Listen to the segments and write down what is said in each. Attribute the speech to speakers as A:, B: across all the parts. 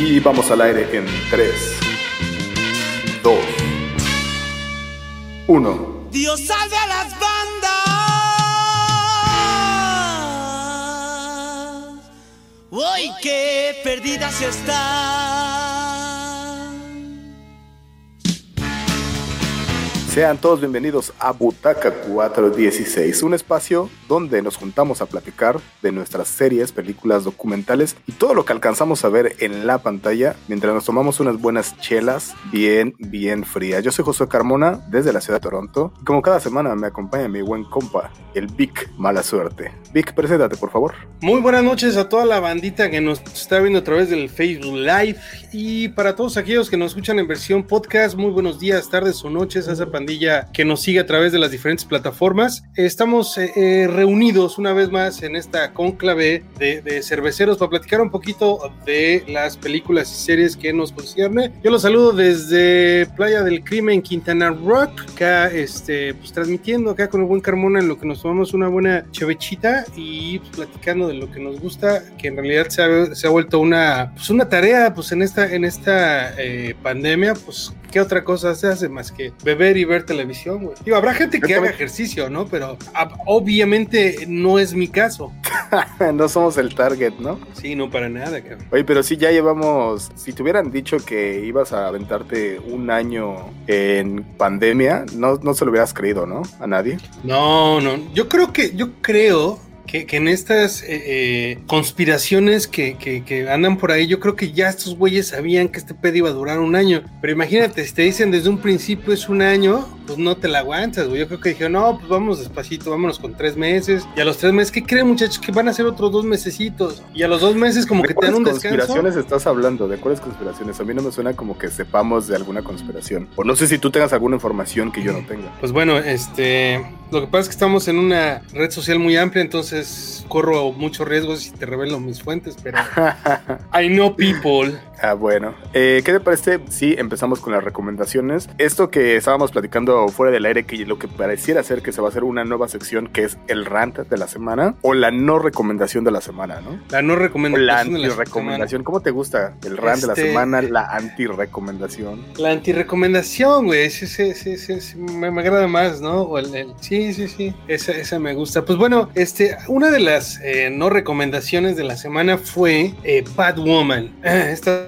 A: Y vamos al aire en 3, 2, 1.
B: Dios salve a las bandas. Uy, qué perdidas están.
A: Sean todos bienvenidos a Butaca 416, un espacio donde nos juntamos a platicar de nuestras series, películas, documentales y todo lo que alcanzamos a ver en la pantalla mientras nos tomamos unas buenas chelas bien, bien frías. Yo soy Josué Carmona desde la ciudad de Toronto y como cada semana me acompaña mi buen compa, el Vic Mala Suerte. Vic, preséntate por favor.
C: Muy buenas noches a toda la bandita que nos está viendo a través del Facebook Live y para todos aquellos que nos escuchan en versión podcast, muy buenos días, tardes o noches a esa pandilla que nos sigue a través de las diferentes plataformas. Estamos eh, eh, reunidos una vez más en esta conclave de, cerveceros para platicar un poquito de las películas y series que nos concierne. Yo los saludo desde Playa del Crimen, Quintana Rock, acá este, pues, transmitiendo acá con el buen Carmona en lo que nos tomamos una buena chevechita y pues, platicando de lo que nos gusta, que en realidad se ha, se ha vuelto una, pues, una tarea pues, en esta, en esta eh, pandemia, pues ¿qué otra cosa se hace más que beber y ver televisión, güey? Digo, habrá gente que haga ejercicio, ¿no? Pero obviamente no es mi caso.
A: no somos el target, ¿no?
C: Sí, no para nada, cabrón.
A: Oye, pero sí ya llevamos, si te hubieran dicho que ibas a aventarte un año en pandemia, no, no se lo hubieras creído, ¿no? A nadie.
C: No, no, yo creo que, yo creo que, en estas eh, eh, conspiraciones que, que, andan por ahí, yo creo que ya estos güeyes sabían que este pedo iba a durar un año. Pero imagínate, si te dicen desde un principio es un año, pues no te la aguantas, güey. Yo creo que dijeron, no, pues vamos despacito, vámonos con tres meses. Y a los tres meses, ¿qué creen, muchachos? Que van a ser otros dos mesecitos. Y a los dos meses, como que te dan un descanso.
A: ¿De cuáles conspiraciones estás hablando? ¿De cuáles conspiraciones? A mí no me suena como que sepamos de alguna conspiración. O no sé si tú tengas alguna información que yo no tenga.
C: Pues bueno, este. Lo que pasa es que estamos en una red social muy amplia, entonces corro muchos riesgos y te revelo mis fuentes, pero I know people.
A: Ah, bueno. Eh, ¿Qué te parece si empezamos con las recomendaciones? Esto que estábamos platicando fuera del aire, que lo que pareciera ser que se va a hacer una nueva sección que es el rant de la semana o la no recomendación de la semana, ¿no?
C: La no recomendación.
A: la anti-recomendación. ¿Cómo te gusta el rant de la este, semana, la anti-recomendación?
C: La anti-recomendación, güey. Sí, sí, sí, sí, me, agrada más, ¿no? O el, sí, sí, sí. Esa, esa me gusta. Pues bueno, este, una de las eh, no recomendaciones de la semana fue eh, Batwoman. Esta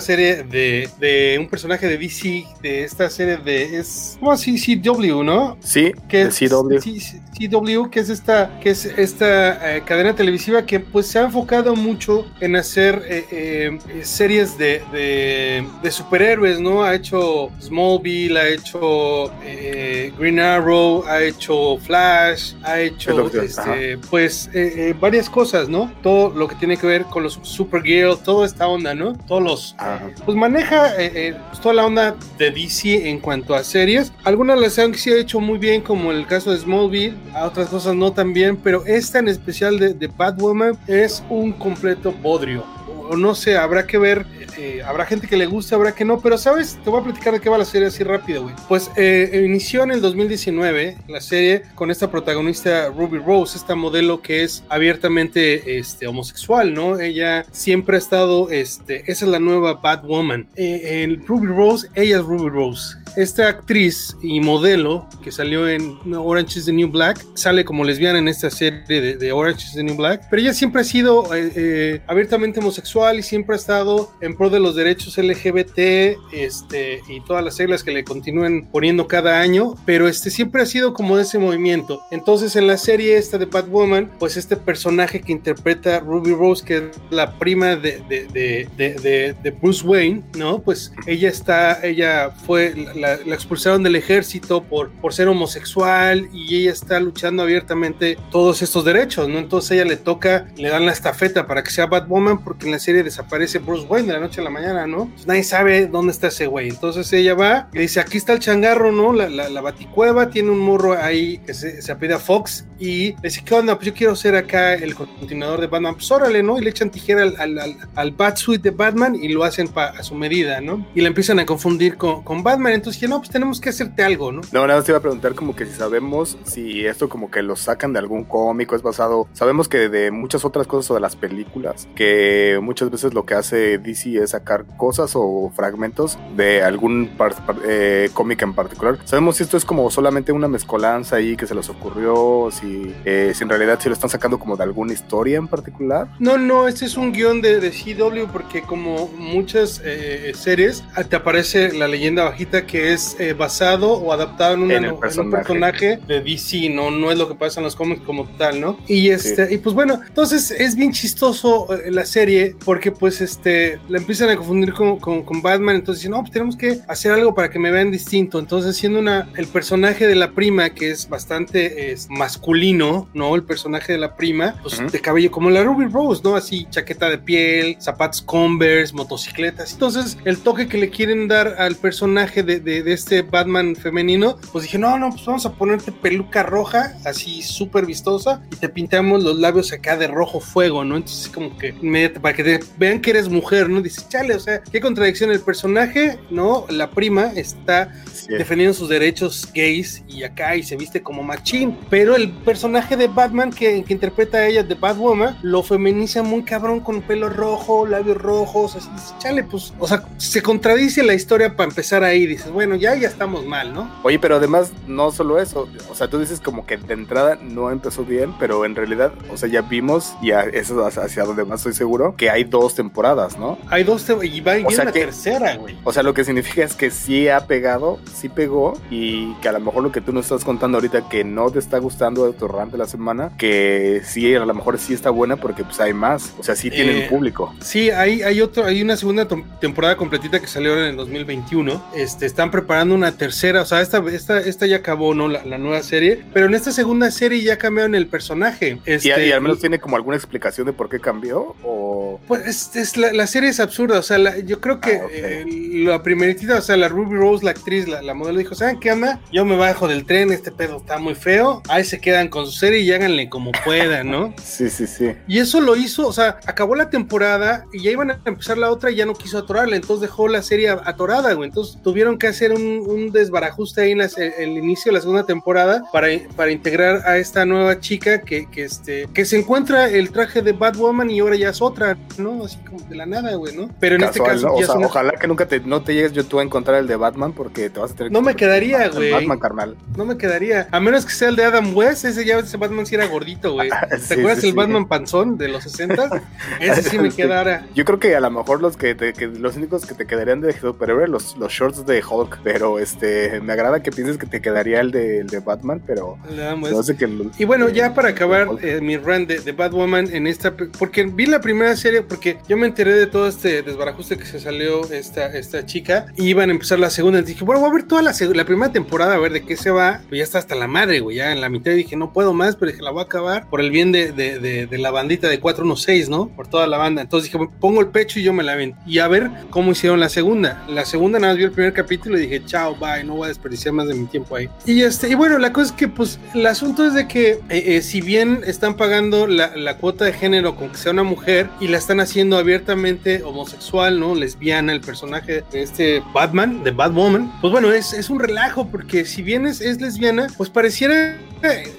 C: serie de, de, un personaje de DC, de esta serie de. Es como así CW, ¿no?
A: Sí,
C: que CW. CW, que es esta, que es esta eh, cadena televisiva que pues se ha enfocado mucho en hacer eh, eh, series de, de, superhéroes, ¿no? Ha hecho Smallville, ha hecho Green Arrow, ha hecho Flash, ha hecho este, pues varias cosas, ¿no? Todo lo que tiene que ver con los Supergirl, toda esta onda, ¿no? Todos los pues maneja pues, toda la onda de DC en cuanto a series. Algunas las han sí hecho muy bien, como el caso de Smallville a otras cosas no tan bien, pero esta en especial de, de Batwoman es un completo bodrio. O no sé, habrá que ver eh, habrá gente que le guste, habrá que no, pero sabes, te voy a platicar de qué va la serie así rápido, güey. Pues eh, inició en el 2019 la serie con esta protagonista Ruby Rose, esta modelo que es abiertamente este, homosexual, ¿no? Ella siempre ha estado, este, esa es la nueva Batwoman. Eh, el Ruby Rose, ella es Ruby Rose. Esta actriz y modelo que salió en Orange is the New Black, sale como lesbiana en esta serie de, Orange is the New Black, pero ella siempre ha sido abiertamente homosexual y siempre ha estado en de los derechos LGBT este, y todas las reglas que le continúen poniendo cada año, pero este siempre ha sido como de ese movimiento. Entonces en la serie esta de Batwoman, pues este personaje que interpreta Ruby Rose, que es la prima de, de, de, de Bruce Wayne, ¿no? Pues ella está, ella fue, la, expulsaron del ejército por, por ser homosexual y ella está luchando abiertamente todos estos derechos, ¿no? Entonces ella le toca, le dan la estafeta para que sea Batwoman porque en la serie desaparece Bruce Wayne de la noche a la mañana, ¿no? Pues nadie sabe dónde está ese güey. Entonces ella va y dice, aquí está el changarro, ¿no? La, la, baticueva, tiene un morro ahí que se, se Fox y le dice, ¿qué onda? Pues yo quiero ser acá el continuador de Batman. Pues órale, ¿no? Y le echan tijera al, al, al, Batsuit de Batman y lo hacen a su medida, ¿no? Y la empiezan a confundir con, con Batman. Entonces Entonces dije, no, pues tenemos que hacerte algo, ¿no?
A: No, nada más te iba a preguntar como que si sabemos si esto como que lo sacan de algún cómico, es basado, sabemos que de muchas otras cosas o de las películas, que muchas veces lo que hace DC es sacar cosas o fragmentos de algún eh, cómic en particular. Sabemos si esto es como solamente una mezcolanza ahí que se les ocurrió, si, eh, si en realidad si lo están sacando como de alguna historia en particular.
C: No, no, este es un guion de, de CW porque como muchas eh, series te aparece la leyenda bajita que es basado o adaptado en, un personaje de DC, no, no es lo que pasa en los cómics como tal, ¿no? Y este, y pues bueno, entonces es bien chistoso la serie porque pues este la empiezan a confundir con, con, Batman, entonces no, pues tenemos que hacer algo para que me vean distinto. Entonces, siendo una, el personaje de la prima, que es bastante es, masculino, ¿no? El personaje de la prima, pues de cabello como la Ruby Rose, ¿no? Así, chaqueta de piel, zapatos Converse, motocicletas. Entonces, el toque que le quieren dar al personaje de, de, este Batman femenino, pues dije, no, no, pues vamos a ponerte peluca roja, así súper vistosa, y te pintamos los labios acá de rojo fuego, ¿no? Entonces, como que, para que te vean que eres mujer, ¿no? Dices, chale, o sea, qué contradicción. El personaje, ¿no? La prima está defendiendo sus derechos gays y acá y se viste como machín. Pero el personaje de Batman que, que interpreta a ella, de Batwoman, lo feminiza muy cabrón con pelo rojo, labios rojos. Así, chale, pues, o sea, se contradice la historia para empezar ahí. Dices, bueno, ya, ya estamos mal, ¿no?
A: Oye, pero además, no solo eso. O sea, tú dices como que de entrada no empezó bien, pero en realidad, o sea, ya vimos, y eso hacia donde más estoy seguro, que hay dos temporadas, ¿no?
C: Hay dos, y va o sea, tercera, güey.
A: O sea, lo que significa es que sí ha pegado, sí pegó, y que a lo mejor lo que tú nos estás contando ahorita que no te está gustando de tu rant de la semana, que sí, a lo mejor sí está buena porque pues hay más, o sea, sí tienen eh, público.
C: Sí, hay, hay otro, hay una segunda temporada completita que salió en el 2021, este, están preparando una tercera, o sea, esta, esta, esta ya acabó, ¿no? La, nueva serie, pero en esta segunda serie ya cambiaron el personaje.
A: Este, ¿Y, al menos tiene como alguna explicación de por qué cambió? O...
C: Pues es, la, la, serie es absurda, o sea, la, yo creo que ah, eh, la primeritita, o sea, la Ruby Rose, la actriz, la, modelo, dijo, ¿saben qué anda? Yo me bajo del tren, este pedo está muy feo, ahí se quedan con su serie y háganle como puedan, ¿no?
A: sí, sí, sí.
C: Y eso lo hizo, o sea, acabó la temporada y ya iban a empezar la otra y ya no quiso atorarla, entonces dejó la serie atorada, güey, entonces tuvieron que hacer un, desbarajuste ahí en el inicio de la segunda temporada para, para integrar a esta nueva chica que, que, este, que se encuentra el traje de Batwoman y ahora ya es otra, ¿no? Así como de la nada, güey, ¿no?
A: Pero en este caso ojalá que nunca te, no te llegues YouTube a encontrar el de Batman porque te vas a tener
C: No me quedaría, güey.
A: Batman, carnal.
C: No me quedaría. A menos que sea el de Adam West, ese ya ese Batman sí era gordito, güey. ¿Te acuerdas el Batman panzón de los 60? Ese sí me quedara.
A: Yo creo que a lo mejor los que, los únicos que te quedarían de superhéroe los, los shorts de Hulk, pero este me agrada que pienses que te quedaría el de, el de Batman, pero no sé que
C: Y bueno, ya para acabar eh, mi run de, de Batwoman en esta porque vi la primera serie porque yo me enteré de todo este desbarajuste que se salió esta, esta chica y iban a empezar la segunda. Y dije, bueno, voy a ver toda la, la primera temporada a ver de qué se va. Pero ya está hasta la madre, güey. Ya en la mitad dije, no puedo más, pero dije, la voy a acabar por el bien de, de, de, la bandita de 416, ¿no? Por toda la banda. Entonces dije, pongo el pecho y yo me la ven. Y a ver cómo hicieron la segunda. La segunda nada más vi el primer capítulo y dije, chao, bye, no voy a desperdiciar más de mi tiempo ahí. Y este, y bueno, la cosa es que, pues, el asunto es de que, eh, eh, si bien están pagando la, la cuota de género con que sea una mujer y la están haciendo abiertamente homosexual, ¿no? Lesbiana, el personaje de este Batman, de Batwoman. Pues bueno, es, es un relajo porque si bien es, es lesbiana, pues pareciera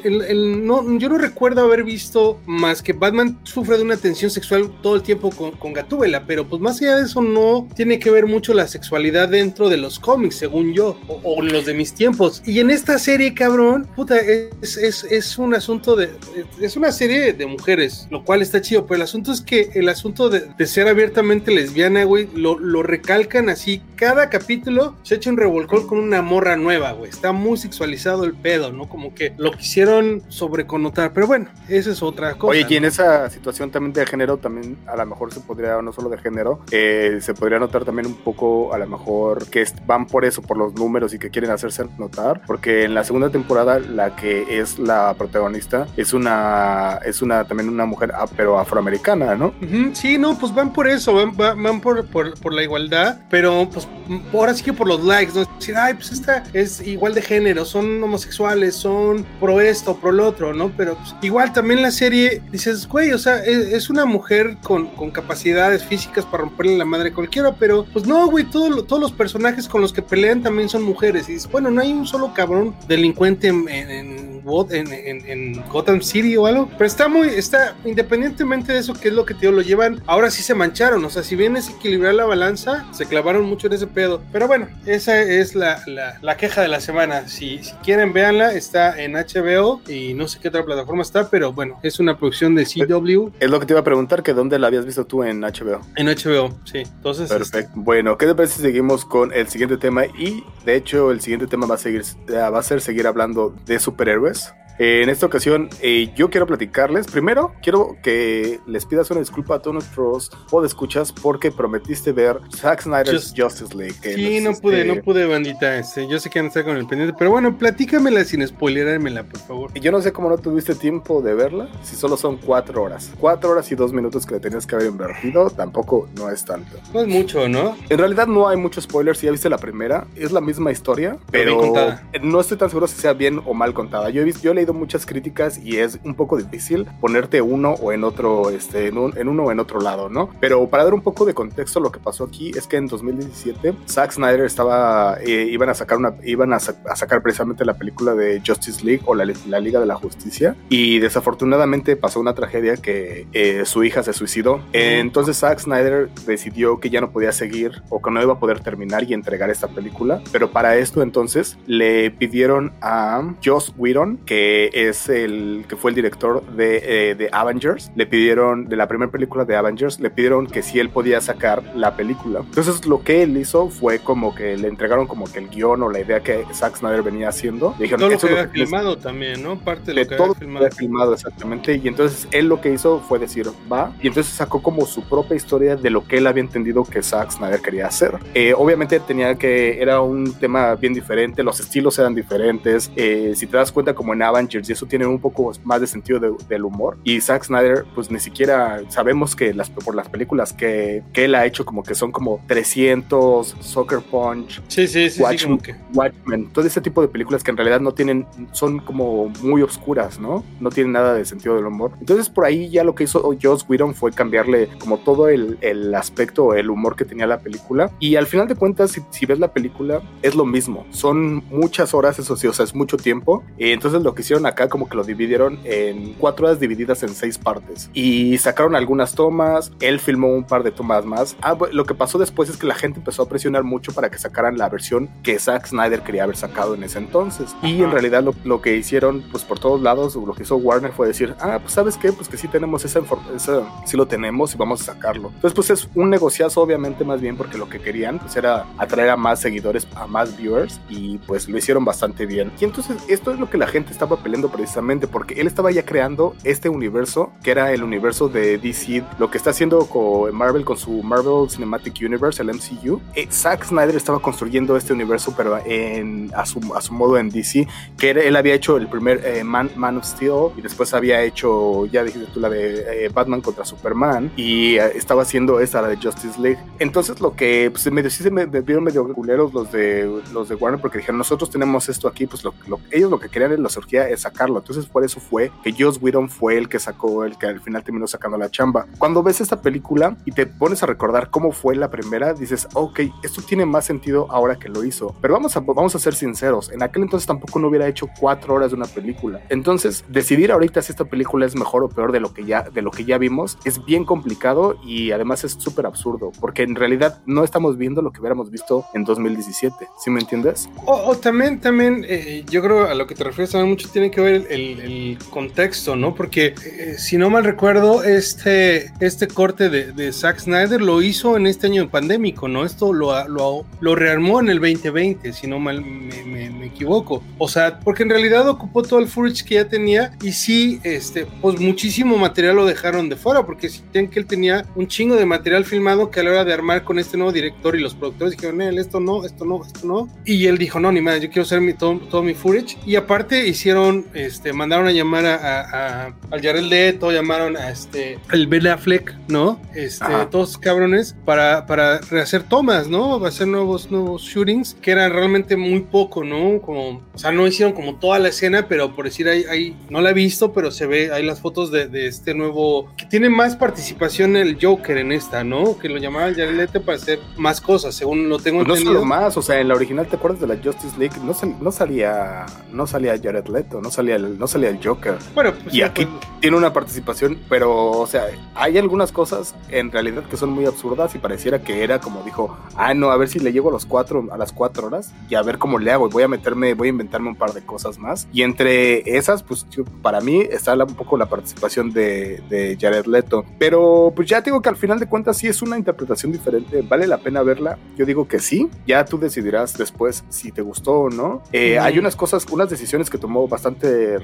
C: el, no, yo no recuerdo haber visto más que Batman sufre de una tensión sexual todo el tiempo con, con Gatúbela, pero pues más allá de eso no tiene que ver mucho la sexualidad dentro de los cómics, según yo, o, los de mis tiempos. Y en esta serie, cabrón, puta, es, es, es, un asunto de... Es una serie de mujeres, lo cual está chido, pero el asunto es que el asunto de, de ser abiertamente lesbiana, güey, lo, lo recalcan así. Cada capítulo se echa un revolcón con una morra nueva, güey. Está muy sexualizado el pedo, ¿no? Como que lo quisieron sobreconnotar, pero bueno, esa es otra cosa.
A: Oye, y en esa situación también de género, también a lo mejor se podría, no solo de género, eh, se podría notar también un poco, a lo mejor, que van por eso, por los números y que quieren hacerse notar, porque en la segunda temporada la que es la protagonista es una, es una también una mujer, pero afroamericana, ¿no?
C: sí, no, pues van por eso, van, van, por, por, por, la igualdad, pero pues ahora sí que por los likes, ¿no? Decir, ay, pues esta es igual de género, son homosexuales, son pro esto, pro lo otro, ¿no? Pero pues, igual también la serie, dices, güey, o sea, es, es una mujer con, con, capacidades físicas para romperle la madre a cualquiera, pero pues no, güey, todo, todos los personajes con los que pelean también son mujeres. Y dices, bueno, no hay un solo cabrón delincuente en, en, en, en, Gotham City o algo, pero está muy, está, independientemente de eso, que es lo que te lo llevan, ahora sí se mancharon, o sea, si bien es equilibrar la balanza, se clavaron mucho en ese pedo. Pero bueno, esa es la, la, la queja de la semana. Si, si quieren, véanla, está en HBO y no sé qué otra plataforma está, pero bueno, es una producción de CW.
A: Es lo que te iba a preguntar, que dónde la habías visto tú en HBO.
C: En HBO, sí. Entonces.
A: Perfecto. Este... Bueno, ¿qué te parece si seguimos con el siguiente tema? Y de hecho, el siguiente tema va a seguir, va a ser seguir hablando de superhéroes. guys. Eh, en esta ocasión, eh, yo quiero platicarles. Primero, quiero que les pidas una disculpa a todos nuestros podescuchas porque prometiste ver Zack Snyder's Just, Justice League.
C: Sí, no pude, no pude, bandita. Este, yo sé que no está con el pendiente, pero bueno, platícamela sin spoilerármela, por favor.
A: Yo no sé cómo no tuviste tiempo de verla, si solo son cuatro horas. Cuatro horas y dos minutos que le tenías que haber invertido, tampoco no es tanto.
C: No es mucho, ¿no?
A: En realidad no hay muchos spoilers. Si ya viste la primera, es la misma historia, pero, no estoy tan seguro si sea bien o mal contada. Yo he visto, yo he muchas críticas y es un poco difícil ponerte uno o en otro, este, en, un, en, uno o en otro lado, ¿no? Pero para dar un poco de contexto, lo que pasó aquí es que en 2017 Zack Snyder estaba, eh, iban a sacar una, iban a, sa a, sacar precisamente la película de Justice League o la, la, Liga de la Justicia y desafortunadamente pasó una tragedia que eh, su hija se suicidó. Entonces Zack Snyder decidió que ya no podía seguir o que no iba a poder terminar y entregar esta película, pero para esto entonces le pidieron a Joss Whedon, que es el que fue el director de, eh, de Avengers, le pidieron, de la primera película de Avengers, le pidieron que si él podía sacar la película. Entonces lo que él hizo fue como que le entregaron como que el guion o la idea que Zack Snyder venía haciendo.
C: Le dijeron, todo lo que había filmado también, ¿no? Parte de, lo que
A: todo
C: había filmado.
A: filmado. exactamente. Y entonces él lo que hizo fue decir, va, y entonces sacó como su propia historia de lo que él había entendido que Zack Snyder quería hacer. Eh, obviamente tenía que, era un tema bien diferente, los estilos eran diferentes. Eh, si te das cuenta como en Avengers y eso tiene un poco más de sentido de, del humor. Y Zack Snyder, pues ni siquiera sabemos que las, por las películas que, que él ha hecho, como que son como 300, Soccer Punch,
C: sí, sí, sí,
A: Watchmen,
C: que...
A: Watchmen, todo ese tipo de películas que en realidad no tienen, son como muy oscuras, ¿no? No tienen nada de sentido del humor. Entonces por ahí ya lo que hizo Joss Whedon fue cambiarle como todo el, el aspecto, el humor que tenía la película. Y al final de cuentas, si, si ves la película, es lo mismo. Son muchas horas, eso sí, o sea, es mucho tiempo. Y entonces lo que hicieron acá como que lo dividieron en cuatro horas divididas en seis partes. Y sacaron algunas tomas, él filmó un par de tomas más. Ah, lo que pasó después es que la gente empezó a presionar mucho para que sacaran la versión que Zack Snyder quería haber sacado en ese entonces. Y en realidad lo, lo, que hicieron, pues por todos lados, lo que hizo Warner fue decir, ah, pues sabes qué, pues que sí tenemos esa información, sí lo tenemos y vamos a sacarlo. Entonces, pues es un negociazo, obviamente, más bien porque lo que querían, pues era atraer a más seguidores, a más viewers, y pues lo hicieron bastante bien. Y entonces, esto es lo que la gente estaba peleando precisamente, porque él estaba ya creando este universo, que era el universo de DC, lo que está haciendo con Marvel con su Marvel Cinematic Universe, el MCU. Eh, Zack Snyder estaba construyendo este universo, pero en, a, su, a su modo en DC, que era, él había hecho el primer eh, Man, Man, of Steel y después había hecho, ya dijiste tú, la de eh, Batman contra Superman y eh, estaba haciendo esa, la de Justice League. Entonces lo que, pues medio, sí se me, me vieron medio culeros los de, los de Warner porque dijeron, nosotros tenemos esto aquí, pues lo, lo, ellos lo que querían en la surgía sacarlo. Entonces por eso fue que Joss Whedon fue el que sacó, el que al final terminó sacando la chamba. Cuando ves esta película y te pones a recordar cómo fue la primera, dices, ok, esto tiene más sentido ahora que lo hizo. Pero vamos a, vamos a ser sinceros, en aquel entonces tampoco no hubiera hecho cuatro horas de una película. Entonces, decidir ahorita si esta película es mejor o peor de lo que ya, de lo que ya vimos es bien complicado y además es súper absurdo, porque en realidad no estamos viendo lo que hubiéramos visto en 2017. ¿Sí me entiendes?
C: O, o también, también, eh, yo creo a lo que te refieres también mucho tiene que ver el, el contexto, ¿no? Porque eh, si no mal recuerdo, este, este corte de, de, Zack Snyder lo hizo en este año pandémico, ¿no? Esto lo, lo, lo rearmó en el 2020, si no mal me, me, me, equivoco. O sea, porque en realidad ocupó todo el footage que ya tenía y sí, este, pues muchísimo material lo dejaron de fuera, porque si que él tenía un chingo de material filmado que a la hora de armar con este nuevo director y los productores dijeron, él, esto no, esto no, esto no. Y él dijo, no, ni más, yo quiero hacer mi, todo, todo mi footage. Y aparte hicieron llamaron, este, mandaron a llamar a, a, al Jared Leto, llamaron a este, al Ben Affleck, ¿no? Este,
A: Ajá.
C: todos cabrones, para, para rehacer tomas, ¿no? Va a hacer nuevos, nuevos shootings, que eran realmente muy poco, ¿no? Como, o sea, no hicieron como toda la escena, pero por decir, ahí, ahí no la he visto, pero se ve, hay las fotos de, de este nuevo, que tiene más participación el Joker en esta, ¿no? Que lo llamaba el Jared Leto para hacer más cosas, según lo tengo
A: Pues no
C: entendido.
A: solo más, o sea, en la original, ¿te acuerdas de la Justice League? No, sal- no salía no salía Jared Leto, no salía el, no salía el Joker.
C: Bueno, pues
A: Y
C: sí,
A: aquí
C: pues,
A: tiene una participación, pero, o sea, hay algunas cosas en realidad que son muy absurdas y pareciera que era como dijo, ah, no, a ver si le llego a los cuatro, a las cuatro horas y a ver cómo le hago. y Voy a meterme, voy a inventarme un par de cosas más. Y entre esas, pues para mí está la- un poco la participación de, de Jared Leto. Pero pues ya te digo que al final de cuentas sí es una interpretación diferente. ¿Vale la pena verla? Yo digo que sí. Ya tú decidirás después si te gustó o no. Eh. Hay unas cosas, unas decisiones que tomó bastante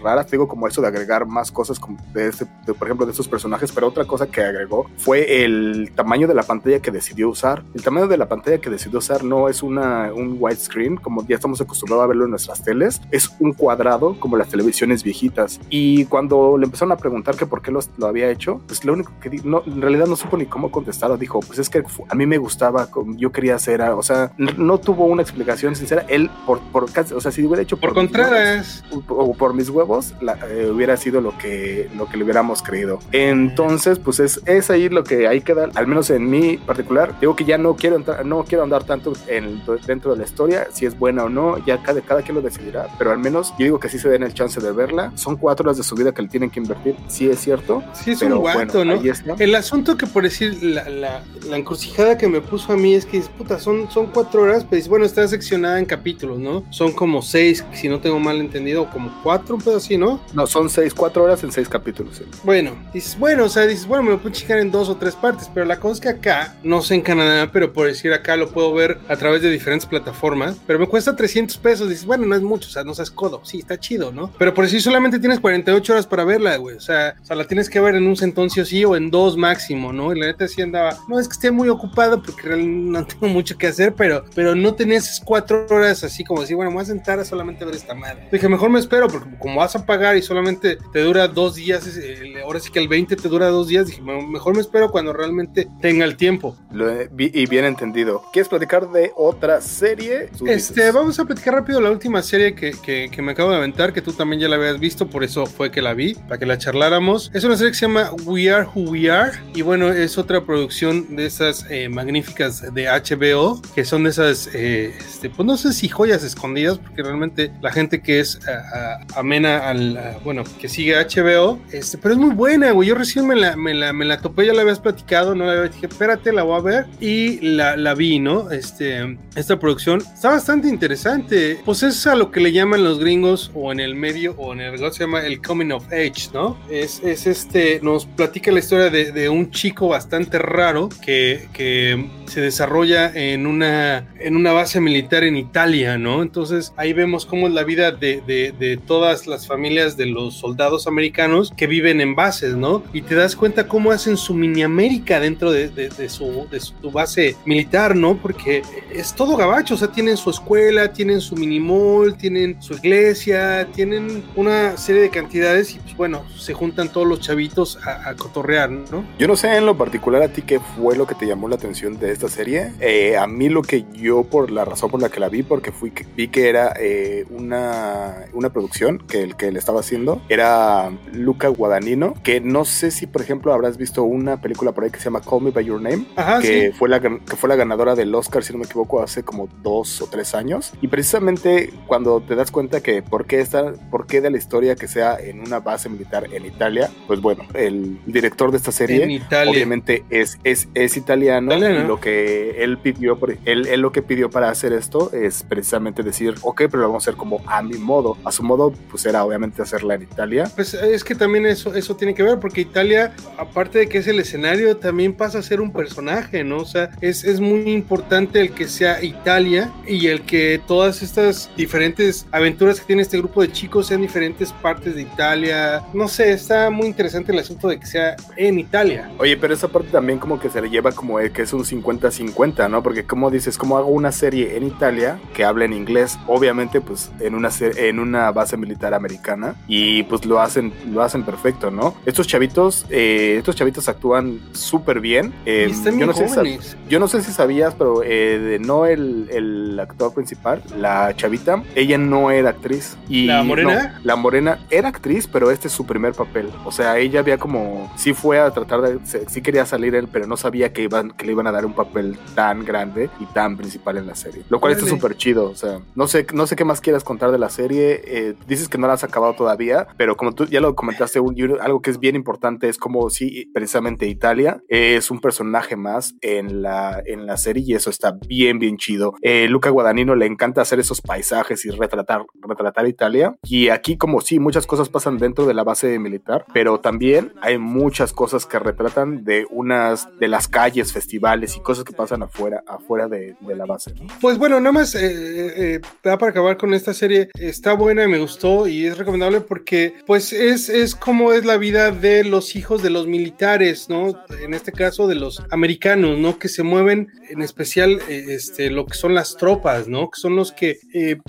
A: raras, te digo como eso de agregar más cosas de este, de, por ejemplo, de estos personajes, pero otra cosa que agregó fue el tamaño de la pantalla que decidió usar. El tamaño de la pantalla que decidió usar no es una, un widescreen, como ya estamos acostumbrados a verlo en nuestras teles, es un cuadrado como las televisiones viejitas. Y cuando le empezaron a preguntar que por qué los- lo había hecho, pues lo único que di- no, en realidad no supo ni cómo contestar. Dijo, pues es que a mí me gustaba, yo quería hacer, o sea, no tuvo una explicación sincera. Él, por, por o sea, si hubiera hecho
C: por
A: mis huevos,
C: Contreras.
A: o por mis huevos la- eh, hubiera sido lo que lo que le hubiéramos creído entonces pues es, es ahí lo que ahí queda al menos en mi particular digo que ya no quiero entrar no quiero andar tanto en, dentro de la historia si es buena o no ya cada, cada quien lo decidirá pero al menos yo digo que sí se den el chance de verla son cuatro horas de su vida que le tienen que invertir sí es cierto
C: Sí, es
A: pero
C: un guato,
A: bueno
C: ¿no?
A: ahí está
C: El asunto que por decir, la, la, la encrucijada que me puso a mí es que, puta, son, son cuatro horas, pero dices, bueno, está seccionada en capítulos, ¿no? Son como seis, si no tengo mal entendido, como cuatro, un pedo así, ¿no?
A: no son seis cuatro horas en seis capítulos sí.
C: Bueno, dices, bueno, o sea, dices, bueno, me lo puedo chicar en dos o tres partes, pero la cosa es que acá, no sé en Canadá, pero por decir acá lo puedo ver a través de diferentes plataformas, pero me cuesta 300 pesos, dices, bueno, no es mucho, o sea, no seas codo, sí, está chido, ¿no? Pero por decir solamente tienes 48 horas para verla, güey, o sea, o sea, la tienes que ver en un centón sí o en dos máximo, ¿no? Y la neta sí andaba, no es que esté muy ocupado porque realmente no tengo mucho que hacer, pero, pero no tenés esas cuatro horas así como decir, bueno, me voy a sentar a solamente ver esta madre. Dije, mejor me espero, porque como vas a pagar y solamente te dura dos días, el- ahora sí que el 20 te dura dos días, dije, "Me- mejor me espero cuando realmente tenga el tiempo.
A: Lo y bien entendido quieres platicar de otra serie
C: Este, vamos a platicar rápido la última serie que, que- que me acabo de aventar, que tú también ya la habías visto, por eso fue que la vi, para que la charláramos. Es una serie que se llama We Are Who We Are, y bueno, es otra producción de esas eh, magníficas de HBO, que son de esas, eh, este, pues no sé si joyas escondidas, porque realmente la gente que es ah, ah, amena al, ah, bueno, que sigue HBO, este, pero es muy buena, güey. Yo recién me la, me la, me la topé, ya la habías platicado, no la había, dije, espérate, la voy a ver, y la, la vi, ¿no? Este, esta producción está bastante interesante. Pues es a lo que le llaman los gringos, o en el medio, o en el negocio se llama el coming of age, ¿no? Es, es este, nos platica la historia de, de un chico bastante raro que, que se desarrolla en una, en una base militar en Italia, ¿no? Entonces ahí vemos cómo es la vida de, de, de todas las familias de los soldados americanos que viven en ¿no? Y te das cuenta cómo hacen su mini América dentro de su base militar, ¿no? Porque es todo gabacho, o sea, tienen su escuela, tienen su mini mall, tienen su iglesia, tienen una serie de cantidades y pues bueno, se juntan todos los chavitos a, a cotorrear, ¿no?
A: Yo no sé en lo particular a ti qué fue lo que te llamó la atención de esta serie. Eh, a mí lo que yo, por la razón por la que la vi, porque fui, vi que era eh, una, una producción que el que le estaba haciendo, era Luca Guadagnino, que no sé si, por ejemplo, habrás visto una película por ahí que se llama Call Me By Your Name,
C: Ajá,
A: que,
C: sí.
A: fue la, que fue la ganadora del Oscar, si no me equivoco, hace como dos o tres años. Y precisamente cuando te das cuenta que por qué, está, por qué de la historia que sea en una base militar en Italia, pues bueno, el director de esta serie obviamente es, es, es italiano,
C: Italiano.
A: y lo que él pidió, por- él, él lo que pidió para hacer esto es precisamente decir, ok, pero lo vamos a hacer como a mi modo. A su modo, pues era obviamente hacerla en Italia.
C: Pues es que también eso, eso tiene que ver, porque Italia, aparte de que es el escenario, también pasa a ser un personaje, ¿no? O sea, es, es muy importante el que sea Italia y el que todas estas diferentes aventuras que tiene este grupo de chicos sean diferentes partes de Italia. No sé, está muy interesante el asunto de que sea en Italia.
A: Oye, pero esa parte también como que se le lleva como que es un 50-50, ¿no? Porque como dices, como hago una serie en Italia que habla en inglés, obviamente pues en una, en una base militar americana y pues lo hacen, lo hacen perfecto, ¿no? Estos chavitos, eh, estos chavitos actúan súper bien. Eh, yo, no sé si, yo no sé si sabías, pero eh, no el, el, actor principal, la chavita, ella no era actriz. Y
C: ¿La morena?
A: la morena era actriz, pero este es su primer papel. O sea, ella había como, sí fue a tratar de, sí quería salir él, pero no sabía que, iban, que le iban a dar un papel tan grande y tan principal en la serie. Lo cual está súper chido. O sea, no sé, no sé qué más quieras contar de la serie. Eh, dices que no la has acabado todavía, pero como tú ya lo comentaste, algo que es bien importante es como si precisamente Italia es un personaje más en la, en la serie y eso está bien, bien chido. Eh, Luca Guadagnino le encanta hacer esos paisajes y retratar, retratar Italia. Y aquí como sí, muchas cosas pasan dentro de la base militar, pero también hay muchas cosas que retratan de unas de las calles, festivales y cosas que pasan afuera, afuera de, la base.
C: Pues bueno, nada más eh, eh, para acabar con esta serie, está buena, me gustó y es recomendable porque pues es, es como es la vida de los hijos de los militares, ¿no? En este caso de los americanos, ¿no? Que se mueven en especial eh, este, lo que son las tropas, ¿no? Que son los que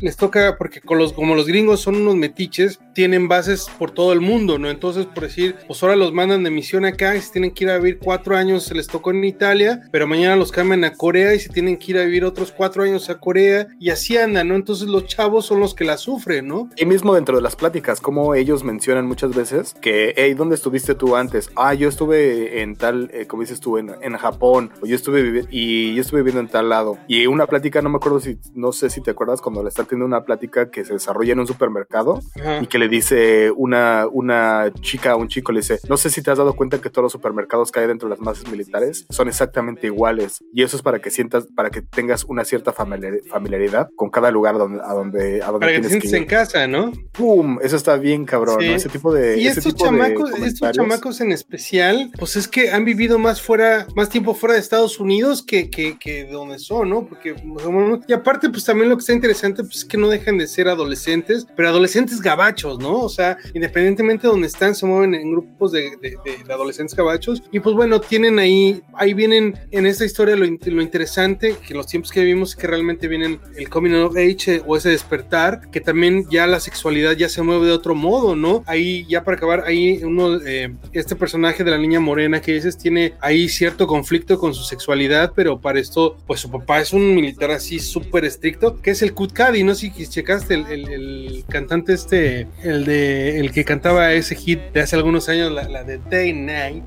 C: les toca, porque con los, como los gringos son unos metiches, tienen bases por todo el mundo, ¿no? Entonces, por decir, pues ahora los mandan de misión acá y si tienen que ir a vivir cuatro años se les tocó en Italia, pero mañana los cambian a Corea y si tienen que ir a vivir otros cuatro años a Corea y así andan, ¿no? Entonces los chavos son los que la sufren, ¿no?
A: Y mismo dentro de las pláticas, como ellos mencionan muchas veces que, hey, ¿dónde estuviste tú antes? Ah, yo estuve en tal, eh, como dices tú, en, en Japón, o yo estuve viviendo, y yo estuve viviendo en tal lado. Y una plática, no me acuerdo si, no sé si te acuerdas, cuando le está teniendo una plática que se desarrolla en un supermercado y que le dice una, una chica a un chico, le dice, no sé si te has dado cuenta que todos los supermercados que hay dentro de las bases militares son exactamente iguales. Y eso es para que sientas, para que tengas una cierta familiaridad con cada lugar donde, a donde, a donde
C: para que te sientes en casa, ¿no?
A: ¡Pum! Eso está bien cabrón, ¿no? Ese tipo de...
C: Y estos chamacos, estos chamacos en especial, pues es que han vivido más fuera, más tiempo fuera de Estados Unidos que, que, que donde son, ¿no? Porque, y aparte, pues también lo que está interesante, pues es que no dejan de ser adolescentes, pero adolescentes gabachos, ¿no? O sea, independientemente de donde están, se mueven en grupos de, de, de adolescentes gabachos. Y pues bueno, tienen ahí, ahí vienen en esta historia lo, lo interesante, que los tiempos que vivimos que realmente vienen el coming of age eh, o ese despertar, que también ya la sexualidad ya se mueve de otro modo, ¿no? Ahí, ya para acabar, ahí uno, eh, este personaje de la niña morena que dices tiene ahí cierto conflicto con su sexualidad, pero para esto, pues su papá es un militar así súper estricto, que es el Kut Cudi, no si checaste el, el, el, cantante este, el de, el que cantaba ese hit de hace algunos años, la, la de Day Night.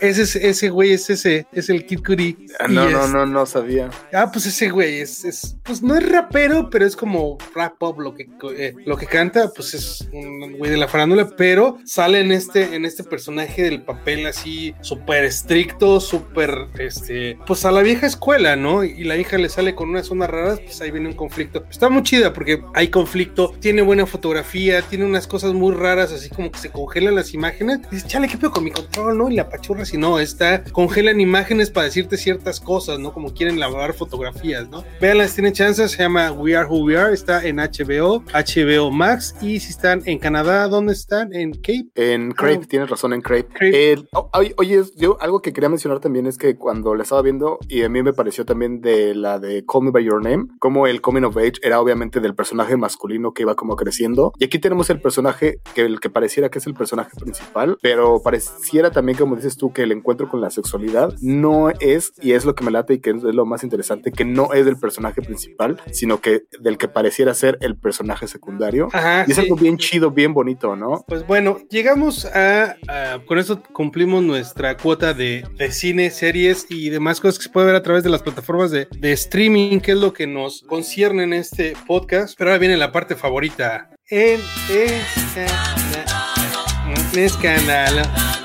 C: Ese, es, ese güey es ese, es el Kid Cudi.
A: Ah, no, no, no, no sabía.
C: Ah, pues ese güey es, es, pues no es rapero, pero es como rap pop lo que, eh, lo que canta, pues es un güey de la pero sale en este, en este personaje del papel así súper estricto, súper, este, pues a la vieja escuela, ¿no? Y la hija le sale con unas zonas raras, pues ahí viene un conflicto. Está muy chida porque hay conflicto, tiene buena fotografía, tiene unas cosas muy raras, así como que se congelan las imágenes. Y chale, ¿qué pedo con mi control, no? Y la pachurra, si no, está, congelan imágenes para decirte ciertas cosas, ¿no? Como quieren lavar fotografías, ¿no? Véanlas, tienen chance, se llama We Are Who We Are, está en HBO, HBO Max, y si están en Canadá, ¿dónde están? ¿En Cape?
A: En Cape, oh. tienes razón, en Cape. Eh, oh, oye, yo algo que quería mencionar también es que cuando la estaba viendo, y a mí me pareció también de la de Call Me By Your Name, como el Coming of Age era obviamente del personaje masculino que iba como creciendo, y aquí tenemos el personaje que el que pareciera que es el personaje principal, pero pareciera también, como dices tú, que el encuentro con la sexualidad no es, y es lo que me late y que es lo más interesante, que no es del personaje principal, sino que del que pareciera ser el personaje secundario. y es algo bien chido, bien bonito, ¿no?
C: Pues bueno, llegamos a, con esto cumplimos nuestra cuota de, de, cine, series y demás cosas que se puede ver a través de las plataformas de, de streaming, que es lo que nos concierne en este podcast. Pero ahora viene la parte favorita. En escándalo. Escándalo.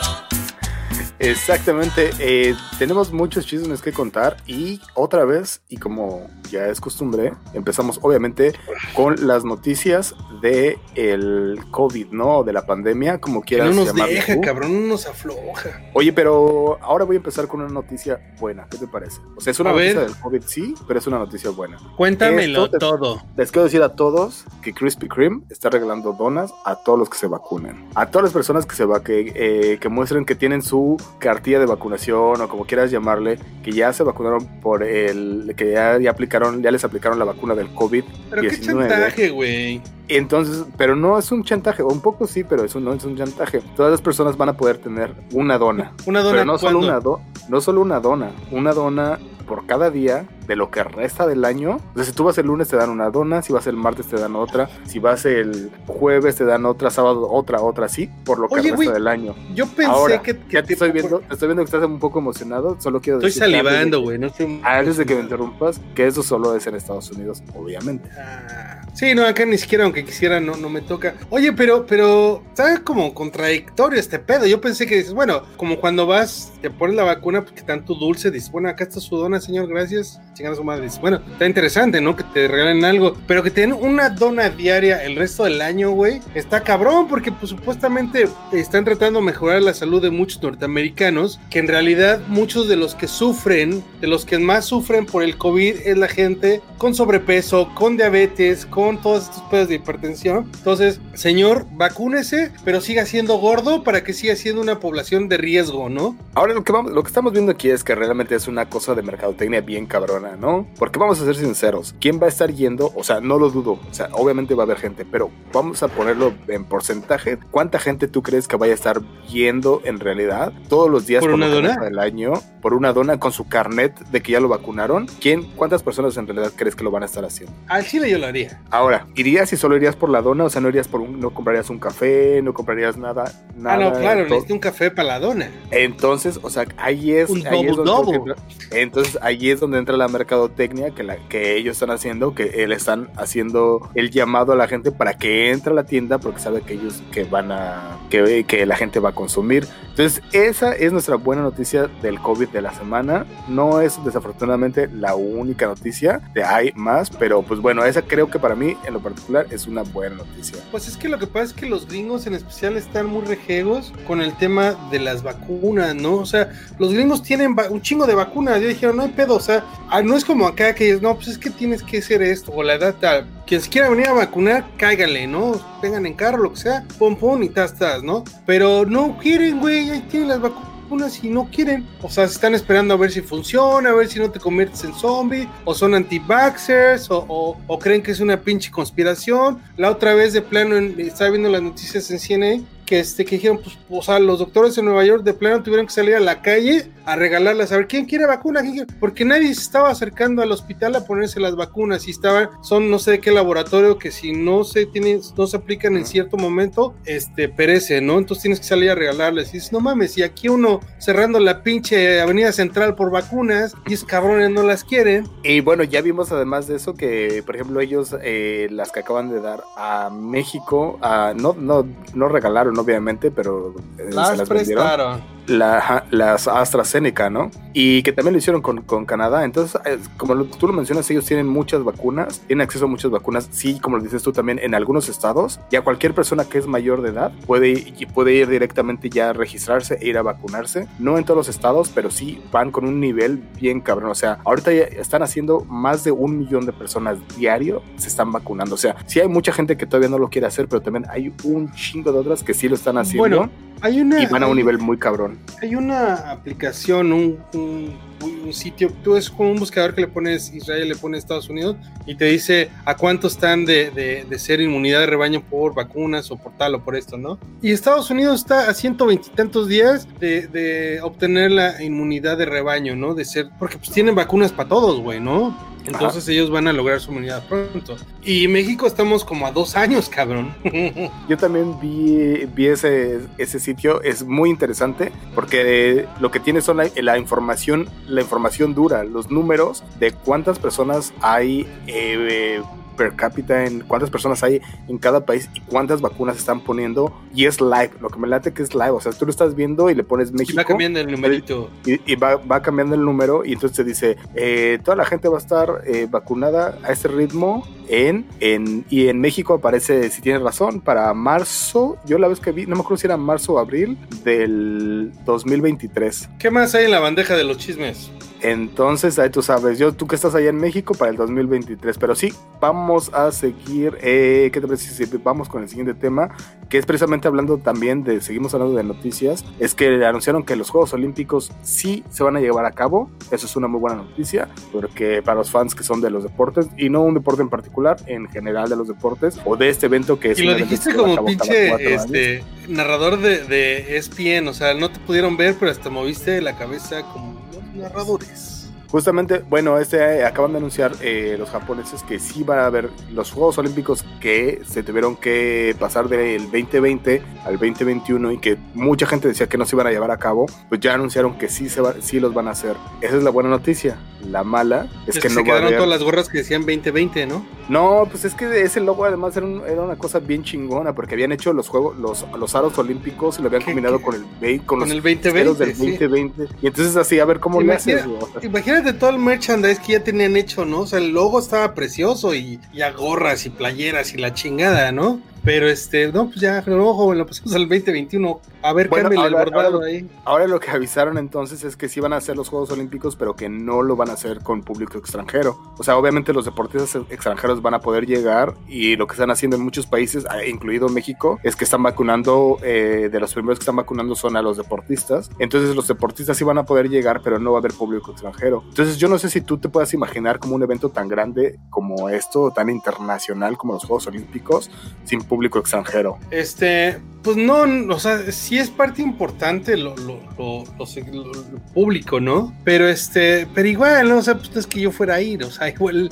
A: Exactamente, eh, tenemos muchos chismes que contar y otra vez, y como ya es costumbre, empezamos obviamente con las noticias de el COVID, ¿no? De la pandemia, como quieras
C: no nos
A: llamarlo
C: deja, cabrón, no nos afloja.
A: Oye, pero ahora voy a empezar con una noticia buena, ¿qué te parece? O sea, es una
C: A
A: noticia
C: ver.
A: del COVID, sí, pero es una noticia buena.
C: Cuéntamelo
A: Esto
C: todo.
A: Les quiero decir a todos que Krispy Kreme está regalando donas a todos los que se vacunen. A todas las personas que se va que, eh, que muestren que tienen su cartilla de vacunación o como quieras llamarle, que ya se vacunaron por el que ya, ya aplicaron, ya les aplicaron la vacuna del COVID.
C: Pero qué
A: 19.
C: chantaje, güey.
A: Entonces, pero no es un chantaje, o un poco sí, pero eso no es un chantaje. Todas las personas van a poder tener una dona.
C: Una dona
A: Pero no solo una do- no solo una dona, una dona por cada día de lo que resta del año. O sea, si tú vas el lunes te dan una dona, si vas el martes te dan otra, si vas el jueves te dan otra, sábado otra, otra, así, por lo que resta del año.
C: Yo pensé
A: Ahora,
C: que, que
A: ya te estoy viendo, estoy viendo que estás un poco emocionado, solo quiero
C: Estoy
A: decir de
C: salivando, güey. No estoy...
A: Antes de que me interrumpas, que eso solo es en Estados Unidos, obviamente.
C: Ah, Sí, no, acá ni siquiera, aunque quisiera, no, no me toca. Oye, pero, pero, ¿sabes como contradictorio este pedo? Yo pensé que dices, bueno, como cuando vas, te pones la vacuna, pues que tanto dulce, dices, bueno, acá está su dona, señor, gracias. Chingar a su madre. Dices, bueno, está interesante, ¿no? Que te regalen algo, pero que te den una dona diaria el resto del año, güey, está cabrón, porque pues supuestamente están tratando de mejorar la salud de muchos norteamericanos, que en realidad muchos de los que sufren, de los que más sufren por el COVID, es la gente con sobrepeso, con diabetes, con todos estos pedos de hipertensión. Entonces, señor, vacúnese, pero siga siendo gordo para que siga siendo una población de riesgo, ¿no?
A: Ahora lo que, vamos, lo que estamos viendo aquí es que realmente es una cosa de mercadotecnia bien cabrona, ¿no? Porque vamos a ser sinceros, ¿quién va a estar yendo? O sea, no lo dudo, o sea, obviamente va a haber gente, pero vamos a ponerlo en porcentaje. ¿Cuánta gente tú crees que vaya a estar yendo en realidad todos los días
C: ¿Por
A: lo
C: una dona?
A: del año por una dona con su carnet de que ya lo vacunaron? ¿Quién? ¿Cuántas personas en realidad crees que lo van a estar haciendo?
C: Al chile yo lo haría.
A: Ahora, ¿irías y solo irías por la dona? O sea, no irías por un, no comprarías un café, no comprarías nada, nada.
C: ah, no, claro, necesito un café para la dona.
A: entonces, o sea, ahí es,
C: Un
A: ahí es donde entra- entonces ahí es donde entra la mercadotecnia que, la, que ellos están haciendo, que él están haciendo el llamado a la gente para que entre a la tienda porque sabe que ellos que van a que, que la gente va a consumir. Entonces, esa es nuestra buena noticia del COVID de la semana. No es desafortunadamente la única noticia, de hay más, pero pues bueno, esa creo que para mí en lo particular es una buena noticia.
C: Pues es que lo que pasa es que los gringos en especial están muy rejegos con el tema de las vacunas, ¿no? O sea, los gringos tienen un chingo de vacunas. Yo dijeron, no hay pedo, o sea, ah, no es como acá que no, pues es que tienes que hacer esto, o la edad tal. Quien se quiera venir a vacunar, cáigale, ¿no? Vengan en carro, lo que sea, pum, pum, y tas, tas, ¿no? Pero no quieren, güey, ahí tienen las vacunas vacunas y no quieren. O sea, se están esperando a ver si funciona, a ver si no te conviertes en zombie, o son anti-vaxxers, o, o- o creen que es una pinche conspiración. La otra vez de plano, en- estaba viendo las noticias en CNN, que, este, que dijeron, pues, o sea, los doctores en Nueva York de plano tuvieron que salir a la calle a regalarlas, a ver quién quiere vacuna, ¿Quién quiere? porque nadie se estaba acercando al hospital a ponerse las vacunas y estaban, son no sé de qué laboratorio que si no se tienen, no se aplican en cierto momento, este, perece, ¿no? Entonces tienes que salir a regalarles y dices, no mames, y aquí uno cerrando la pinche avenida central por vacunas y es cabrones no las quieren,
A: Y bueno, ya vimos además de eso que, por ejemplo, ellos eh, las que acaban de dar a México, a- no, no, no regalaron obviamente, pero eh, se las vendieron. La, las AstraZeneca, ¿no? Y que también lo hicieron con, con Canadá. Entonces, eh, como lo- tú lo mencionas, ellos tienen muchas vacunas, tienen acceso a muchas vacunas. Sí, como lo dices tú también, en algunos estados, ya cualquier persona que es mayor de edad puede, puede ir directamente ya a registrarse e ir a vacunarse. No en todos los estados, pero sí van con un nivel bien cabrón. O sea, ahorita ya están haciendo más de un millón de personas diario se están vacunando. O sea, sí hay mucha gente que todavía no lo quiere hacer, pero también hay un chingo de otras que sí lo están haciendo.
C: Bueno, hay una
A: y van a un
C: hay-
A: nivel muy cabrón.
C: Hay una aplicación, un, un- un sitio, tú es como un buscador que le pones Israel, le pones Estados Unidos y te dice a cuánto están de, de- de ser inmunidad de rebaño por vacunas o por tal o por esto, ¿no? Y Estados Unidos está a ciento veintitantos días de, de obtener la inmunidad de rebaño, ¿no? De ser, porque pues tienen vacunas para todos, güey, ¿no? Entonces ellos van a lograr su inmunidad pronto. Y México estamos como a dos años, cabrón.
A: Yo también vi, vi ese, ese sitio, es muy interesante porque lo que tiene son la, la información, la información dura, los números de cuántas personas hay eh, per cápita en cuántas personas hay en cada país y cuántas vacunas están poniendo. Y es live, lo que me late que es live. O sea, tú lo estás viendo y le pones México.
C: Y va cambiando el numerito.
A: Y, y va, va, cambiando el número y entonces te dice, eh, toda la gente va a estar eh, vacunada a ese ritmo en, en, y en México aparece, si tienes razón, para marzo, yo la vez que vi, no me acuerdo si era marzo o abril del 2023.
C: ¿Qué más hay en la bandeja de los chismes?
A: Entonces, ahí tú sabes, yo, tú que estás allá en México para el 2023, pero sí, vamos a seguir, eh, ¿qué te parece si vamos con el siguiente tema? Que es precisamente hablando también de, seguimos hablando de noticias, es que anunciaron que los Juegos Olímpicos sí se van a llevar a cabo, eso es una muy buena noticia, porque para los fans que son de los deportes, y no un deporte en particular, en general de los deportes, o de este evento que es...
C: Y lo dijiste como pinche este, narrador de, de ESPN, o sea, no te pudieron ver, pero hasta moviste la cabeza como narradores.
A: Justamente, bueno, este acaban de anunciar eh, los japoneses que sí van a haber los Juegos Olímpicos que se tuvieron que pasar del 2020 al 2021 y que mucha gente decía que no se iban a llevar a cabo, pues ya anunciaron que sí se va, sí los van a hacer. Esa es la buena noticia. La mala es, que
C: que
A: no
C: se
A: va a
C: quedaron
A: haber.
C: todas las gorras que decían 2020, ¿no?
A: No, pues es que ese logo además era, un- era una cosa bien chingona porque habían hecho los juegos, los, los aros olímpicos y lo habían
C: ¿Qué-
A: combinado
C: qué?
A: con el con,
C: Con
A: los
C: el 2020,
A: ceros del
C: sí.
A: 2020 y entonces así a ver cómo le haces. güey,
C: Imagínate todo el merchandise que ya tenían hecho, ¿no? O sea, el logo estaba precioso y ya gorras y playeras y la chingada, ¿no? Pero este, no, pues ya, no, joven, lo pasamos al 2021. A ver,
A: Bueno,
C: cámbiale el bordado
A: ahora-
C: ahí.
A: Ahora lo que avisaron entonces es que sí van a hacer los Juegos Olímpicos, pero que no lo van a hacer con público extranjero. O sea, obviamente los deportistas extranjeros van a poder llegar y lo que están haciendo en muchos países, eh, incluido México, es que están vacunando, eh, de los primeros que están vacunando son a los deportistas. Entonces los deportistas sí van a poder llegar, pero no va a haber público extranjero. Entonces yo no sé si tú te puedas imaginar como un evento tan grande como esto, tan internacional como los Juegos Olímpicos, sin público extranjero.
C: Este, pues no, o sea, sí es parte importante lo, lo, lo, lo- público, ¿no? Pero este, pero igual, ¿no? O sea, pues es que yo fuera a ir, o sea, igual,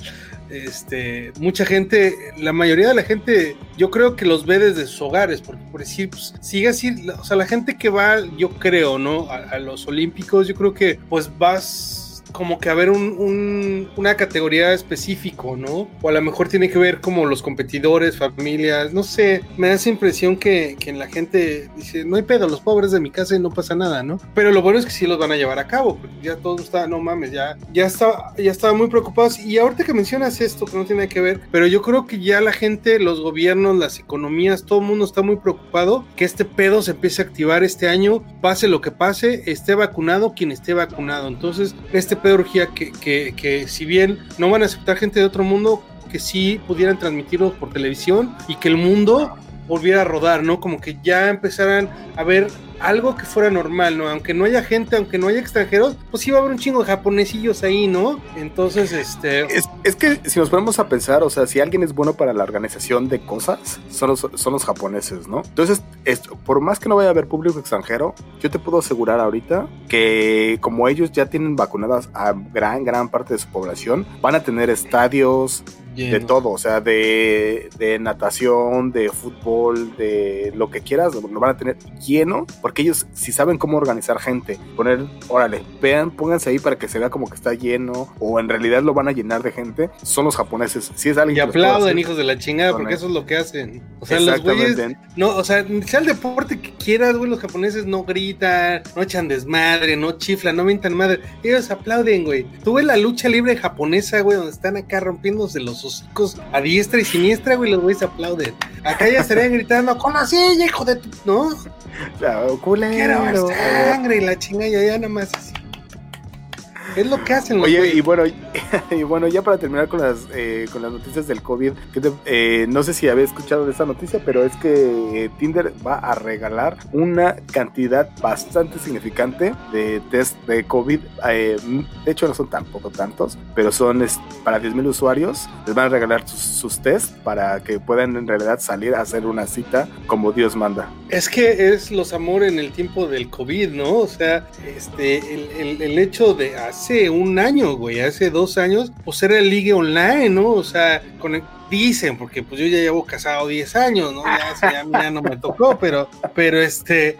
C: este, mucha gente, la mayoría de la gente, yo creo que los ve desde sus hogares, porque por decir, pues, sigue así, o sea, la gente que va, yo creo, ¿no? A, a los Olímpicos, yo creo que, pues, vas como que a ver un, un- una categoría específico, ¿no? O a lo mejor tiene que ver como los competidores, familias, no sé, me da esa impresión que, que la gente dice, no hay pedo, los pobres de mi casa y no pasa nada, ¿no? Pero lo bueno es que sí los van a llevar a cabo, porque ya todo está, no mames, ya, ya está, ya estaban muy preocupados. Y ahorita que mencionas esto, que no tiene que ver, pero yo creo que ya la gente, los gobiernos, las economías, todo el mundo está muy preocupado que este pedo se empiece a activar este año, pase lo que pase, esté vacunado quien esté vacunado. Entonces, este pedo urgía que, que, que si bien no van a aceptar gente de otro mundo, que sí pudieran transmitirlo por televisión y que el mundo volviera a rodar, ¿no? Como que ya empezaran a ver algo que fuera normal, ¿no? Aunque no haya gente, aunque no haya extranjeros, pues sí va a haber un chingo de japonesillos ahí, ¿no? Entonces, este...
A: Es, es que si nos ponemos a pensar, o sea, si alguien es bueno para la organización de cosas, son los, son los japoneses, ¿no? Entonces, esto, por más que no vaya a haber público extranjero, yo te puedo asegurar ahorita que como ellos ya tienen vacunadas a gran, gran parte de su población, van a tener estadios de todo, o sea, de, de natación, de fútbol, de lo que quieras, lo van a tener lleno, porque ellos si saben cómo organizar gente, poner, órale, vean, pónganse ahí para que se vea como que está lleno, o en realidad lo van a llenar de gente, son los japoneses. Si es alguien
C: Y aplauden,
A: hacer,
C: hijos de la chingada, porque eso es lo que hacen. O sea, los güeyes. No, o sea, sea el deporte que quieras, güey, los japoneses no gritan, no echan desmadre, no chiflan, no mientan madre. Ellos aplauden, güey. Tú ves la lucha libre japonesa, güey, donde están acá rompiéndose los hocicos a diestra y siniestra, güey, los güeyes aplauden. Acá ya estarían gritando, con la silla, hijo de tu... No,
A: Claro, culero.
C: quiero sangre y la chingada, ya, ya nada más así. Es lo que hacen los
A: Oye,
C: güeyes.
A: y bueno, y bueno, ya para terminar con las eh, con las noticias del COVID, que te- eh, no sé si había escuchado de esta noticia, pero es que eh, Tinder va a regalar una cantidad bastante significante de test de COVID. eh, de hecho, no son tampoco tantos, pero son es- para 10.000 usuarios. Les van a regalar sus, sus test para que puedan en realidad salir a hacer una cita como Dios manda.
C: Es que es los amores en el tiempo del COVID, ¿no? O sea, este, el, el- el hecho de hace un año, güey, hace dos años, pues era el ligue online, ¿no? O sea, con el- dicen, porque pues yo ya llevo casado 10 años, ¿no? Ya, ya, ya no me tocó, pero, pero este...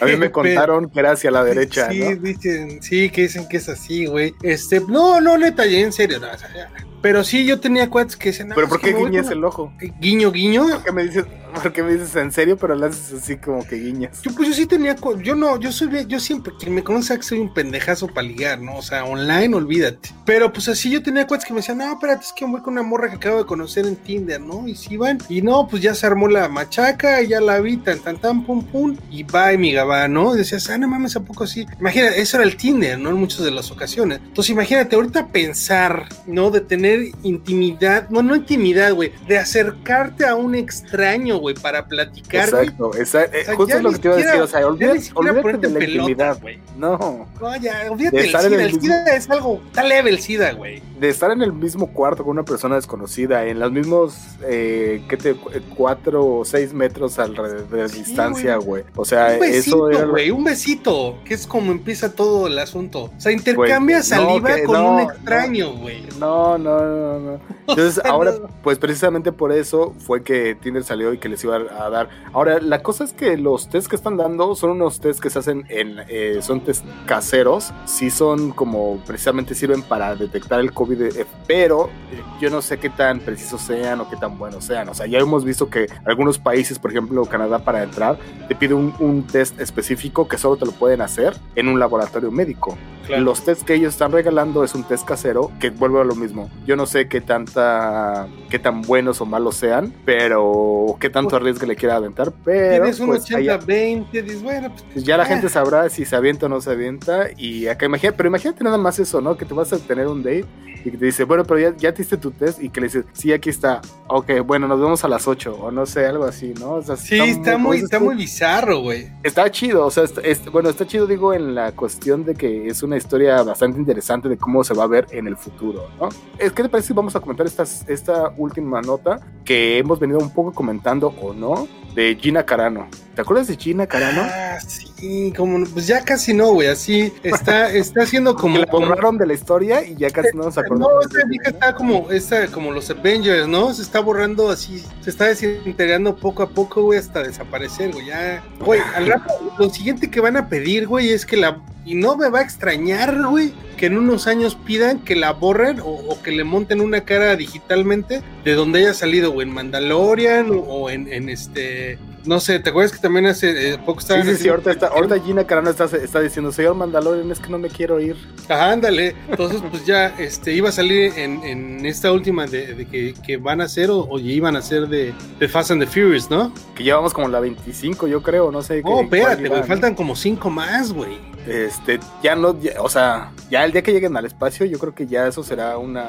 A: A mí me contaron que era hacia la derecha,
C: Sí,
A: ¿no?
C: dicen, sí, que dicen que es así, güey. Este, no, no, neta, ya en serio, no, o sea, ya, Pero sí, yo tenía cuates que decían. "No,
A: ¿Pero
C: es
A: por qué guiñas el ojo?
C: Guiño, guiño.
A: ¿Por qué me dices, por qué me dices en serio, pero lo haces así como que guiñas?
C: Yo, pues yo sí tenía, yo no, yo soy bien, yo siempre, quien me conoce que soy un pendejazo para ligar, ¿no? O sea, online, olvídate. Pero pues así yo tenía cuates que me decían, no, espérate, es que voy con una morra que acabo de conocer en Tinder, ¿no? Y sí van, y no, pues ya se armó la machaca, y ya la vi, tan, tan, tan, pum, pum, y bye, mi gabá, ¿no? Y decías, ah, no mames, ¿a poco así? Imagina, eso era el Tinder, ¿no? En muchas de las ocasiones. Entonces imagínate, ahorita pensar, ¿no? De tener intimidad, no, no intimidad, güey, de acercarte a un extraño, güey, para platicar.
A: Exacto, esa- eh,
C: O sea,
A: justo es lo que te iba a decir, o sea, olvídate, de la
C: pelota,
A: intimidad.
C: güey.
A: No,
C: No, ya, olvídate
A: De estar en
C: SIDA.
A: el
C: El SIDA es algo, está leve el SIDA, güey.
A: de estar en el mismo cuarto con una persona desconocida, en los mismos, eh, ¿qué te? cu- Cuatro o seis metros alrededor de
C: Sí,
A: distancia,
C: güey.
A: O sea,
C: Un besito,
A: eso
C: güey, un besito, que es como empieza todo el asunto. O sea, intercambia
A: no,
C: saliva
A: que
C: con
A: no,
C: un extraño, güey.
A: No, no, no, no. Entonces, ahora, pues precisamente por eso fue que Tinder salió y que les iba a dar. Ahora, la cosa es que los test que están dando son unos test que se hacen en, eh, son test caseros. Sí son como, precisamente sirven para detectar el COVID, eh, pero eh, yo no sé qué tan precisos sean o qué tan buenos sean. O sea, ya hemos visto que algunos países, por ejemplo, Canadá, para entrar, te pide un, un test específico que solo te lo pueden hacer en un laboratorio médico.
C: Claro.
A: Los tests que ellos están regalando es un test casero que vuelve a lo mismo. Yo no sé qué tanta, qué tan buenos o malos sean, pero qué tanto riesgo le quiera aventar. Pero
C: Tienes un
A: pues, allá-
C: 80-20, dices, bueno, pues,
A: ya la
C: Ah.
A: gente sabrá si se avienta o no se avienta. Y acá imagínate, pero imagínate nada más eso, ¿no? Que tú vas a tener un date y que te dice, bueno, pero ya, ya te hiciste tu test y que le dices, sí, aquí está. Ok, bueno, nos vemos a las 8 o no sé, algo así, ¿no? O sea,
C: sí, está muy, está muy bizarro, güey.
A: Está chido, o sea, está- bueno, está chido, digo, en la cuestión de que es una historia bastante interesante de cómo se va a ver en el futuro, ¿no? Es que te parece si vamos a comentar estas, esta última nota que hemos venido un poco comentando o no de Gina Carano. ¿Te acuerdas de Gina Carano?
C: Ah, sí, como, pues ya casi no, güey, así está, está haciendo como...
A: la borraron de la historia y ya casi no nos acordamos.
C: No, vieja
A: ¿no?
C: está como, esta, como los Avengers, ¿no? Se está borrando así, se está desintegrando poco a poco, güey, hasta desaparecer, güey. Ya, güey, al rato, lo siguiente que van a pedir, güey, es que la. Y no me va a extrañar, güey, que en unos años pidan que la borren o, que le monten una cara digitalmente de donde haya salido, güey, en Mandalorian o, en este. No sé, ¿te acuerdas que también hace eh, poco
A: Sí,
C: estaban
A: sí, sí,
C: haciendo-
A: ahorita, está, ahorita Gina Carano está, está diciendo, señor Mandalorian, es que no me quiero ir.
C: Ajá, ándale. Entonces, pues ya este, iba a salir en, en esta última de, de que, que van a hacer o, iban a hacer de, de Fast and the Furious, ¿no?
A: Que llevamos como la 25, yo creo, no sé.
C: No,
A: qué-
C: espérate, güey, faltan como cinco más, güey.
A: Este, ya no, ya- o sea, ya el día que lleguen al espacio, yo creo que ya eso será una.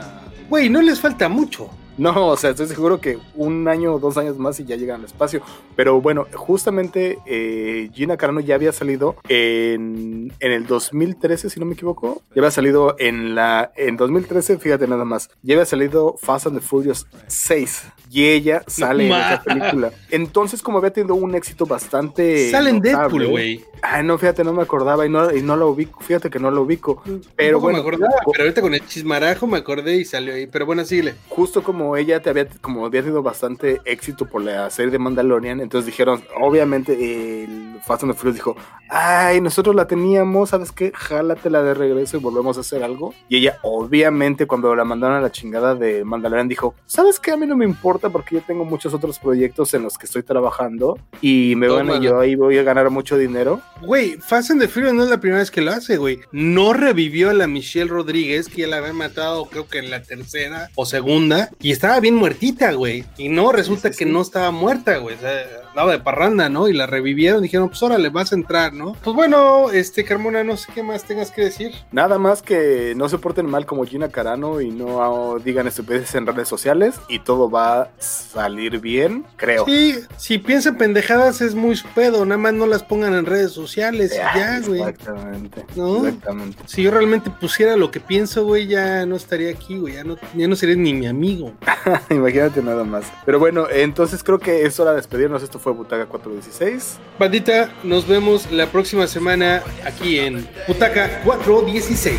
C: Güey, no les falta mucho.
A: No, o sea, estoy seguro que un año o dos años más y ya llegan al espacio. Pero bueno, justamente eh, Gina Carano ya había salido en, en el 2013, si no me equivoco. Ya había salido en la. En 2013, fíjate nada más. Ya había salido Fast and the Furious 6. Y ella sale en esa película. Entonces, como había tenido un éxito bastante.
C: Sale en Deadpool, güey.
A: Ay, no, fíjate, no me acordaba y no, y no lo ubico. Fíjate que no lo ubico. Pero
C: Tampoco
A: bueno,
C: me acordaba, pero ahorita con el chismarajo me acordé y salió ahí. Pero bueno, síguele.
A: justo como ella te había, como había tenido bastante éxito por la serie de Mandalorian, entonces dijeron, obviamente el Fast and the Furious dijo, ay, nosotros la teníamos, ¿sabes qué? Jálatela de regreso y volvemos a hacer algo. Y ella, obviamente, cuando la mandaron a la chingada de Mandalorian, dijo, ¿sabes qué? A mí no me importa porque yo tengo muchos otros proyectos en los que estoy trabajando y me van a, yo ahí voy a ganar mucho dinero.
C: Güey, Fast and the Furious no es la primera vez que lo hace, güey. No revivió a la Michelle Rodríguez, que ya la habían matado, creo que en la tercera o segunda, y estaba bien muertita, güey. Y no, resulta
A: Sí, sí,
C: que
A: sí.
C: no estaba muerta, güey. O sea, andaba de parranda, ¿no? Y la revivieron, dijeron, pues órale, vas a entrar, ¿no? Pues bueno, este, Carmona, no sé qué más tengas que decir.
A: Nada más que no se porten mal como Gina Carano y no digan estupideces en redes sociales y todo va a salir bien, creo.
C: Sí, si piensan pendejadas es muy pedo, nada más no las pongan en redes sociales y ya, güey.
A: Exactamente.
C: ¿No?
A: Exactamente.
C: Si yo realmente pusiera lo que pienso, güey, ya no estaría aquí, güey, ya no, ya no sería ni mi amigo.
A: Imagínate nada más. Pero bueno, entonces creo que es hora de despedirnos. Esto fue Butaga 416.
C: Bandita, nos vemos la próxima semana aquí en Butaca 416.